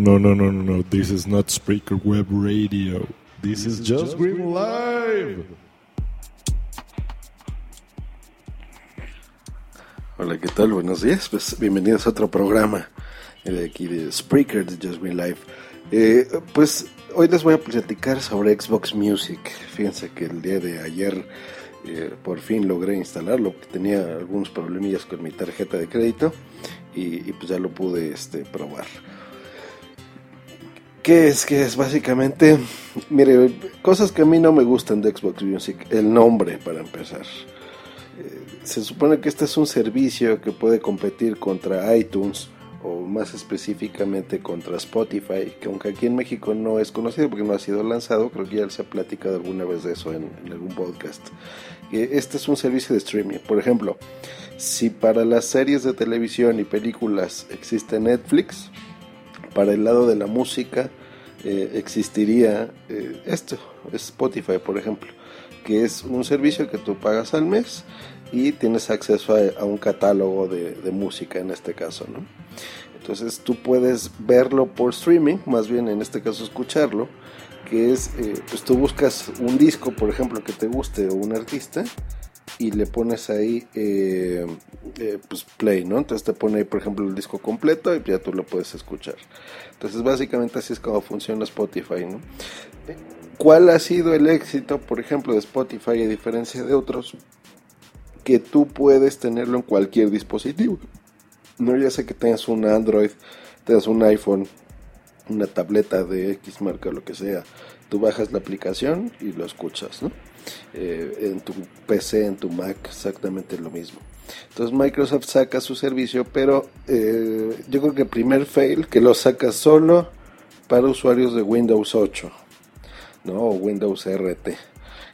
No, no, no, no, no. This is not Spreaker Web Radio. This, is, Just Green Live. Hola, ¿qué tal? Buenos días. Pues bienvenidos a otro programa de aquí de Spreaker de Just Green Live. Eh, pues hoy les voy a platicar sobre Xbox Music. Fíjense que el día de ayer eh, por fin logré instalarlo. Tenía algunos problemillas con mi tarjeta de crédito y, y pues ya lo pude este, probar. ¿Qué es? ¿Qué es? Básicamente, mire, cosas que a mí no me gustan de Xbox Music. El nombre, para empezar. Eh, se supone que este es un servicio que puede competir contra iTunes o más específicamente contra Spotify, que aunque aquí en México no es conocido porque no ha sido lanzado, creo que ya se ha platicado alguna vez de eso en algún podcast. Este es un servicio de streaming. Por ejemplo, si para las series de televisión y películas existe Netflix, para el lado de la música eh, existiría eh, esto, Spotify por ejemplo, que es un servicio que tú pagas al mes y tienes acceso a, un catálogo de, de, música en este caso, ¿no? Entonces tú puedes verlo por streaming, más bien en este caso escucharlo, que es, eh, pues tú buscas un disco, por ejemplo, que te guste o un artista y le pones ahí eh, eh, pues play, ¿no? Entonces te pone ahí, por ejemplo, el disco completo y ya tú lo puedes escuchar. Entonces básicamente así es como funciona Spotify, ¿no? ¿Cuál ha sido el éxito, por ejemplo, de Spotify a diferencia de otros? Que tú puedes tenerlo en cualquier dispositivo. No, ya sé que tengas un Android, tengas un iPhone, una tableta de X marca, lo que sea. Tú bajas la aplicación y lo escuchas, ¿no? Eh, en tu PC, en tu Mac, exactamente lo mismo. Entonces Microsoft saca su servicio, pero eh, yo creo que el primer fail que lo saca solo para usuarios de Windows 8, ¿no? O Windows RT,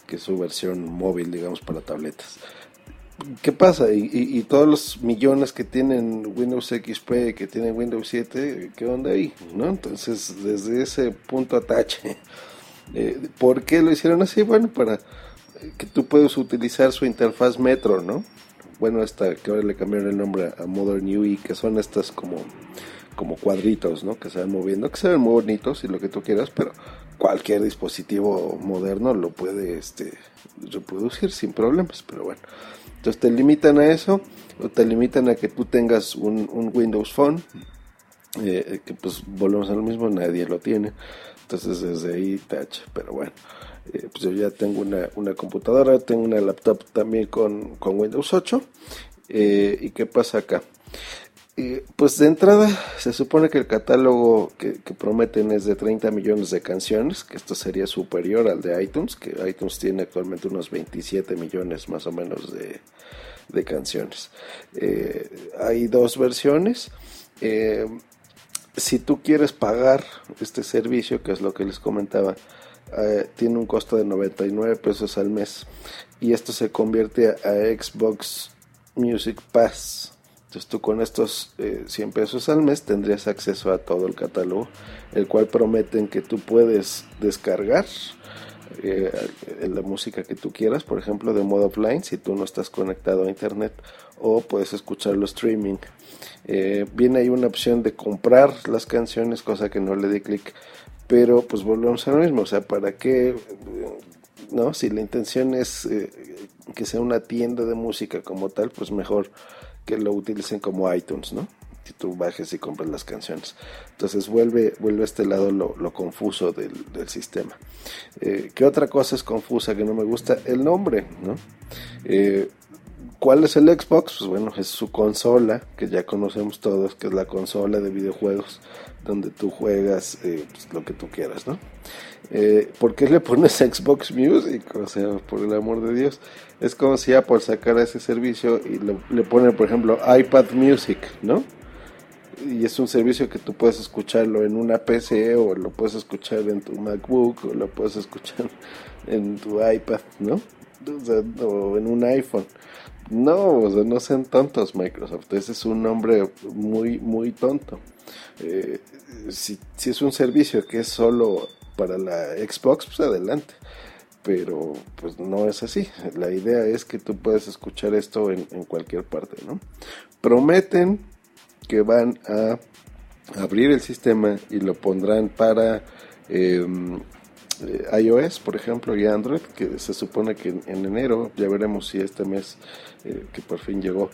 que es su versión móvil, digamos, para tabletas. ¿Qué pasa? Y, todos los millones que tienen Windows XP, que tienen Windows 7, ¿qué onda ahí? ¿no? Entonces, desde ese punto atache, eh, ¿por qué lo hicieron así? Bueno, para que tú puedas utilizar su interfaz Metro, ¿no? Bueno, esta que ahora le cambiaron el nombre a Modern UI, que son estas como, como cuadritos, ¿no? Que se van moviendo, que se ven muy bonitos y lo que tú quieras, pero cualquier dispositivo moderno lo puede este, reproducir sin problemas, pero bueno. Entonces te limitan a eso, o te limitan a que tú tengas un, un Windows Phone, eh, que pues volvemos a lo mismo, nadie lo tiene. Entonces desde ahí touch, pero bueno. Eh, pues yo ya tengo una, una, computadora, tengo una laptop también con, con Windows 8. Eh, ¿Y qué pasa acá? Eh, pues de entrada se supone que el catálogo que, que, prometen es de 30 millones de canciones, que esto sería superior al de iTunes, que iTunes tiene actualmente unos 27 millones más o menos de, de canciones. hay dos versiones si tú quieres pagar este servicio, que es lo que les comentaba, eh, tiene un costo de 99 pesos al mes y esto se convierte a, Xbox Music Pass. Entonces tú con estos eh, 100 pesos al mes tendrías acceso a todo el catálogo, el cual prometen que tú puedes descargar eh, la música que tú quieras, por ejemplo, de modo offline, si tú no estás conectado a internet, o puedes escucharlo streaming. Eh, viene ahí una opción de comprar las canciones, cosa que no le di clic, pero pues volvemos a lo mismo, o sea, ¿para qué? ¿No? Si la intención es eh, que sea una tienda de música como tal, pues mejor que lo utilicen como iTunes, ¿no? Si tú bajes y compras las canciones. Entonces vuelve, vuelve a este lado lo, confuso del, sistema. Eh, ¿Qué otra cosa es confusa que no me gusta? El nombre, ¿no? ¿Cuál es el Xbox? Pues bueno, es su consola, que ya conocemos todos, que es la consola de videojuegos, donde tú juegas eh, pues, lo que tú quieras, ¿no? Eh, ¿Por qué le pones Xbox Music? O sea, por el amor de Dios. Es como si Apple sacara ese servicio y le, le pone, por ejemplo, iPad Music, ¿no? y es un servicio que tú puedes escucharlo en una PC o lo puedes escuchar en tu MacBook o lo puedes escuchar en tu iPad, ¿no? O, en un iPhone. No, no sean tontos Microsoft, ese es un nombre muy, muy tonto. Eh, si, es un servicio que es solo para la Xbox, pues adelante pero pues no es así. La idea es que tú puedes escuchar esto en, en, cualquier parte, ¿no? Prometen que van a abrir el sistema y lo pondrán para em, eh, iOS, por ejemplo, y Android, que se supone que en, enero, ya veremos si este mes eh, que por fin llegó,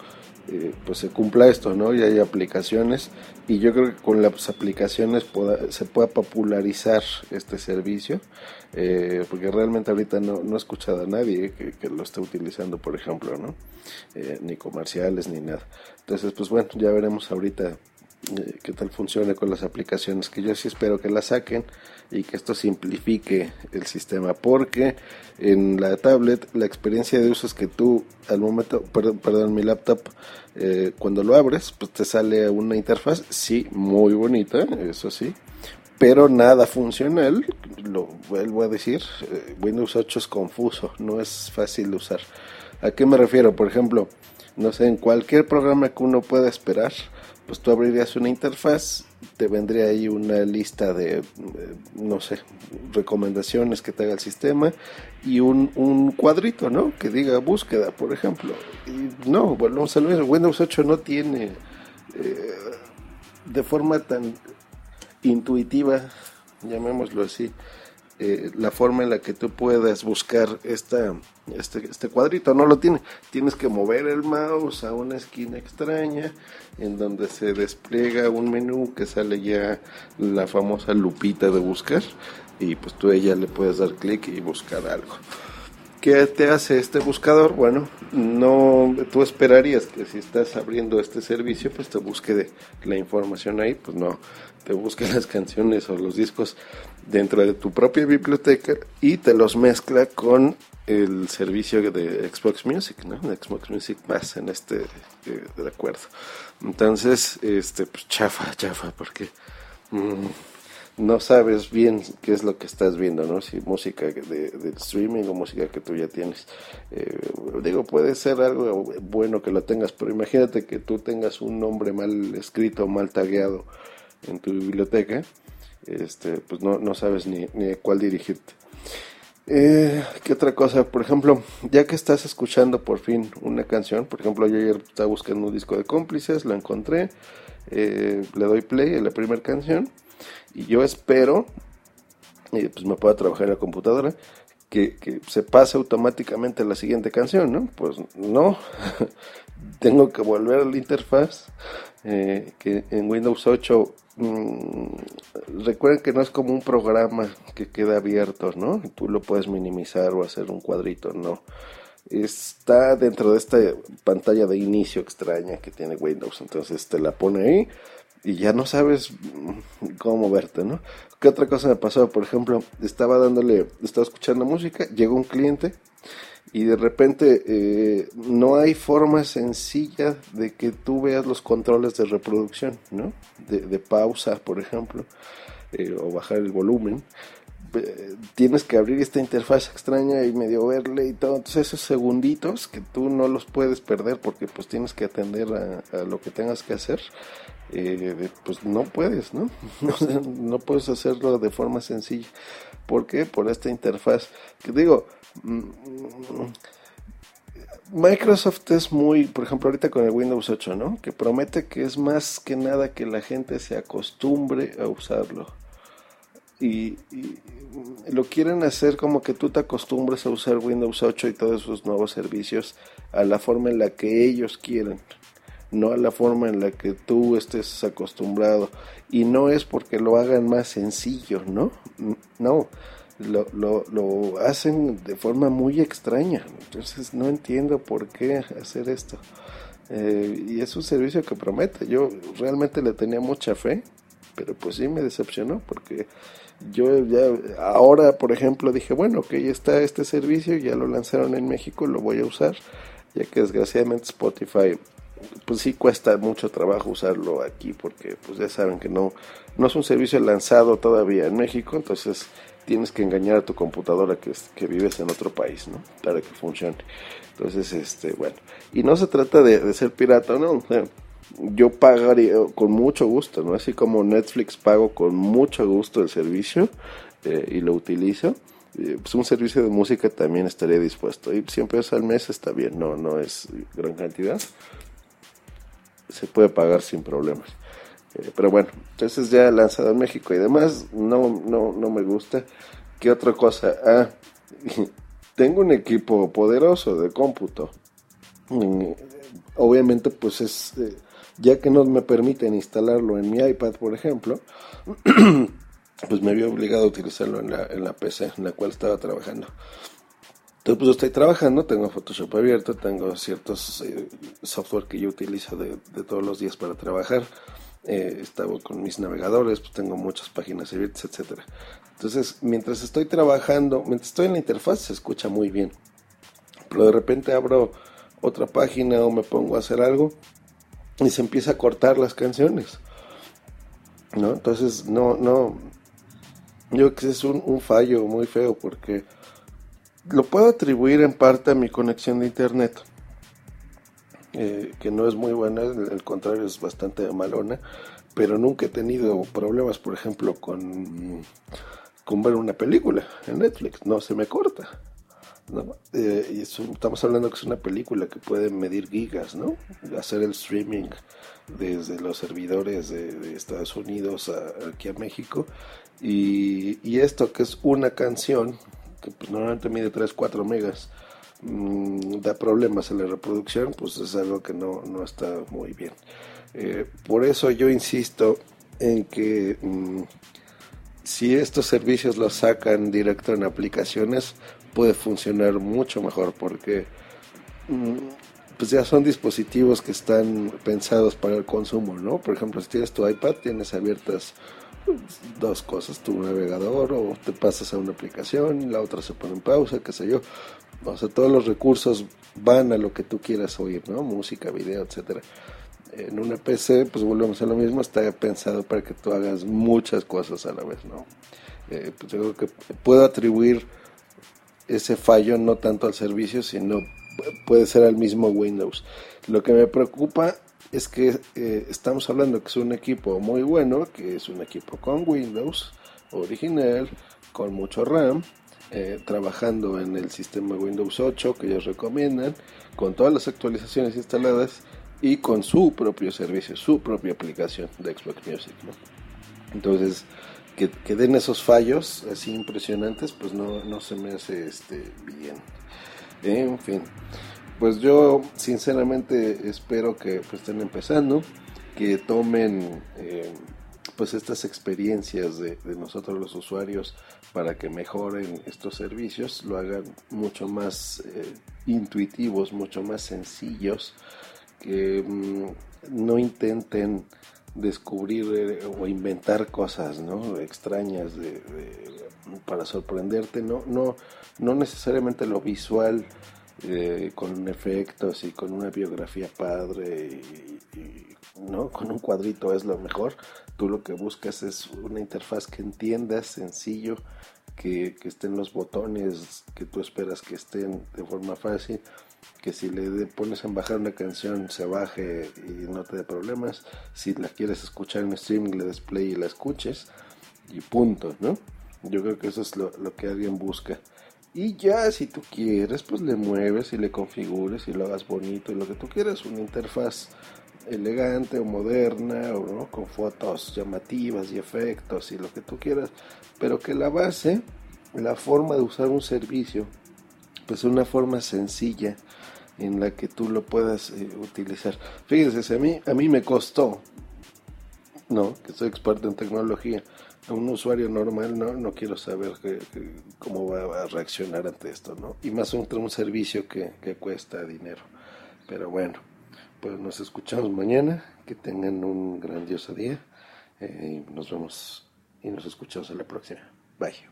eh, pues se cumpla esto, ¿no? Y hay aplicaciones, y yo creo que con las aplicaciones se pueda popularizar este servicio, porque realmente ahorita no, no he escuchado a nadie que, lo esté utilizando, por ejemplo, ¿no? ni comerciales ni nada. Entonces, pues bueno, ya veremos ahorita qué tal funciona con las aplicaciones, que yo sí espero que la saquen y que esto simplifique el sistema, porque en la tablet la experiencia de uso es que tú al momento, perdón, mi laptop, eh, cuando lo abres, pues te sale una interfaz, sí, muy bonita, eso sí, pero nada funcional, lo vuelvo a decir, Windows 8 es confuso, no es fácil de usar. ¿A qué me refiero? Por ejemplo, no sé, en cualquier programa que uno pueda esperar, pues tú abrirías una interfaz, te vendría ahí una lista de, eh, no sé, recomendaciones que te haga el sistema y un, un cuadrito, ¿no? Que diga búsqueda, por ejemplo. Y no, bueno, Windows 8 no tiene eh, de forma tan intuitiva, llamémoslo así, eh, la forma en la que tú puedas buscar esta, este, este cuadrito. No lo tiene. Tienes que mover el mouse a una esquina extraña en donde se despliega un menú que sale ya la famosa lupita de buscar y pues tú ella le puedes dar clic y buscar algo. ¿Qué te hace este buscador? Bueno, no, tú esperarías que si estás abriendo este servicio, pues te busque la información ahí, pues no, te busque las canciones o los discos dentro de tu propia biblioteca y te los mezcla con el servicio de Xbox Music, ¿no? Xbox Music más en este eh, de acuerdo. Entonces, este, pues chafa, chafa, porque mm, no sabes bien qué es lo que estás viendo, ¿no? Si música de, streaming o música que tú ya tienes. Eh, digo, puede ser algo bueno que lo tengas, pero imagínate que tú tengas un nombre mal escrito, mal tagueado en tu biblioteca, este, pues no, no sabes ni, ni a cuál dirigirte. Eh, ¿Qué otra cosa? Por ejemplo, ya que estás escuchando por fin una canción, por ejemplo, yo ayer estaba buscando un disco de cómplices, lo encontré, eh, le doy play a la primera canción y yo espero, y pues me pueda trabajar en la computadora, que, que se pase automáticamente la siguiente canción, ¿no? Pues no, tengo que volver a la interfaz, eh, que en Windows 8 Mm, recuerden que no es como un programa que queda abierto, ¿no? Tú lo puedes minimizar o hacer un cuadrito, no. Está dentro de esta pantalla de inicio extraña que tiene Windows, entonces te la pone ahí y ya no sabes cómo moverte, ¿no? ¿Qué otra cosa me pasó? Por ejemplo, estaba dándole, estaba escuchando música, llegó un cliente y de repente eh, no hay forma sencilla de que tú veas los controles de reproducción, ¿no? De, pausa, por ejemplo, eh, o bajar el volumen. Tienes que abrir esta interfaz extraña y medio verle y todo. Entonces esos segunditos que tú no los puedes perder porque pues tienes que atender a, lo que tengas que hacer, eh, pues no puedes, ¿no? no puedes hacerlo de forma sencilla. ¿Por qué? Por esta interfaz. Que digo, mm, Microsoft es muy, por ejemplo, ahorita con el Windows 8, ¿no? Que promete que es más que nada que la gente se acostumbre a usarlo. Y, lo quieren hacer como que tú te acostumbres a usar Windows 8 y todos sus nuevos servicios a la forma en la que ellos quieren, no a la forma en la que tú estés acostumbrado. Y no es porque lo hagan más sencillo, ¿no? No, lo, lo, lo, hacen de forma muy extraña. Entonces no entiendo por qué hacer esto. Eh, y es un servicio que promete. Yo realmente le tenía mucha fe, pero pues sí me decepcionó porque yo ya ahora, por ejemplo, dije, bueno, que ya está este servicio, ya lo lanzaron en México, lo voy a usar, ya que desgraciadamente Spotify pues sí cuesta mucho trabajo usarlo aquí porque pues ya saben que no, no es un servicio lanzado todavía en México, entonces tienes que engañar a tu computadora que, que vives en otro país, ¿no? Para que funcione. Entonces, este, bueno, y no se trata de, ser pirata, ¿no? Yo pagaría con mucho gusto, ¿no? Así como Netflix pago con mucho gusto el servicio eh, y lo utilizo. Eh, pues un servicio de música también estaría dispuesto. Y 100 pesos al mes está bien, no, no es gran cantidad. Se puede pagar sin problemas. Eh, pero bueno, entonces ya lanzado en México y demás, no, no, no me gusta. ¿Qué otra cosa? Ah, tengo un equipo poderoso de cómputo. Mm, obviamente, pues es, eh, ya que no me permiten instalarlo en mi iPad, por ejemplo, pues me había obligado a utilizarlo en la, en la PC en la cual estaba trabajando. Entonces, pues estoy trabajando, tengo Photoshop abierto, tengo ciertos eh, software que yo utilizo de, de, todos los días para trabajar. Eh, estaba con mis navegadores, pues tengo muchas páginas abiertas, etcétera. Entonces, mientras estoy trabajando, mientras estoy en la interfaz, se escucha muy bien. Pero de repente abro otra página o me pongo a hacer algo y se empieza a cortar las canciones. ¿No? Entonces, no, no. Yo creo que es un, fallo muy feo porque lo puedo atribuir en parte a mi conexión de internet. Eh, que no es muy buena, al contrario es bastante malona, pero nunca he tenido problemas, por ejemplo, con, con ver una película en Netflix, no se me corta. Eh, y estamos hablando que es una película que puede medir gigas, ¿no? Hacer el streaming desde los servidores de, Estados Unidos aquí a México. Y, esto que es una canción, que pues normalmente mide 3, 4 megas, mm, da problemas en la reproducción, pues es algo que no, no está muy bien. Eh, por eso yo insisto en que mm, si estos servicios los sacan directo en aplicaciones, puede funcionar mucho mejor porque mm, pues ya son dispositivos que están pensados para el consumo, ¿no? Por ejemplo, si tienes tu iPad, tienes abiertas dos cosas, tu navegador o te pasas a una aplicación, y la otra se pone en pausa, qué sé yo. O sea, todos los recursos van a lo que tú quieras oír, ¿no? Música, video, etcétera. En una PC, pues volvemos a lo mismo, está pensado para que tú hagas muchas cosas a la vez, ¿no? Eh, pues yo creo que puedo atribuir ese fallo no tanto al servicio, sino puede ser al mismo Windows. Lo que me preocupa es que eh, estamos hablando que es un equipo muy bueno, que es un equipo con Windows original, con mucho RAM, eh, trabajando en el sistema Windows 8 que ellos recomiendan, con todas las actualizaciones instaladas y con su propio servicio, su propia aplicación de Xbox Music. Entonces, que, den esos fallos así impresionantes, pues no, no se me hace este bien. En fin, pues yo sinceramente espero que pues, estén empezando, que tomen eh, pues estas experiencias de, nosotros los usuarios para que mejoren estos servicios, lo hagan mucho más eh, intuitivos, mucho más sencillos, que mm, no intenten descubrir eh, o inventar cosas ¿no? extrañas de, para sorprenderte, no, no, no necesariamente lo visual eh, con efectos y con una biografía padre y, ¿no? con un cuadrito es lo mejor. Tú lo que buscas es una interfaz que entiendas, sencillo, que, que estén los botones que tú esperas que estén de forma fácil que si le pones en bajar una canción se baje y no te dé problemas. Si la quieres escuchar en streaming, le des play y la escuches. Y punto, ¿no? Yo creo que eso es lo, que alguien busca. Y ya si tú quieres, pues le mueves y le configures y lo hagas bonito y lo que tú quieras, una interfaz elegante o moderna o ¿no? con fotos llamativas y efectos y lo que tú quieras, pero que la base, la forma de usar un servicio, pues una forma sencilla en la que tú lo puedas eh, utilizar. Fíjense, a mí, a mí me costó, no, que soy experto en tecnología, a un usuario normal no, no quiero saber cómo va a reaccionar ante esto, ¿no? Y más un, servicio que, que cuesta dinero. Pero bueno, pues nos escuchamos mañana, que tengan un grandioso día, eh, nos vemos y nos escuchamos en la próxima. Bye.